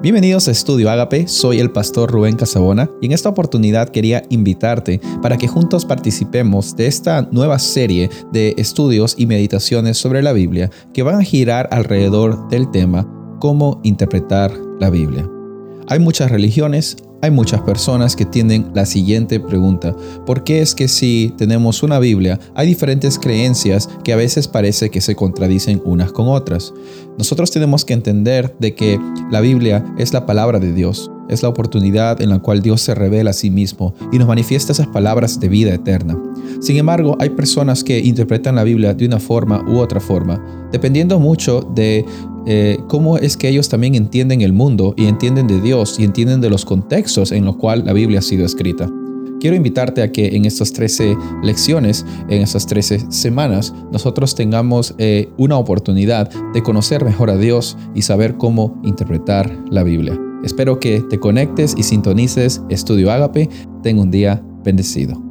Bienvenidos a Estudio Ágape, soy el pastor Rubén Casabona y en esta oportunidad quería invitarte para que juntos participemos de esta nueva serie de estudios y meditaciones sobre la Biblia que van a girar alrededor del tema cómo interpretar la Biblia. Hay muchas religiones, hay muchas personas que tienen la siguiente pregunta. ¿Por qué es que si tenemos una Biblia hay diferentes creencias que a veces parece que se contradicen unas con otras? Nosotros tenemos que entender de que la Biblia es la palabra de Dios, es la oportunidad en la cual Dios se revela a sí mismo y nos manifiesta esas palabras de vida eterna. Sin embargo, hay personas que interpretan la Biblia de una forma u otra forma, dependiendo mucho de eh, cómo es que ellos también entienden el mundo y entienden de Dios y entienden de los contextos en los cuales la Biblia ha sido escrita. Quiero invitarte a que en estas 13 lecciones, en estas 13 semanas, nosotros tengamos eh, una oportunidad de conocer mejor a Dios y saber cómo interpretar la Biblia. Espero que te conectes y sintonices Estudio Ágape. Ten un día bendecido.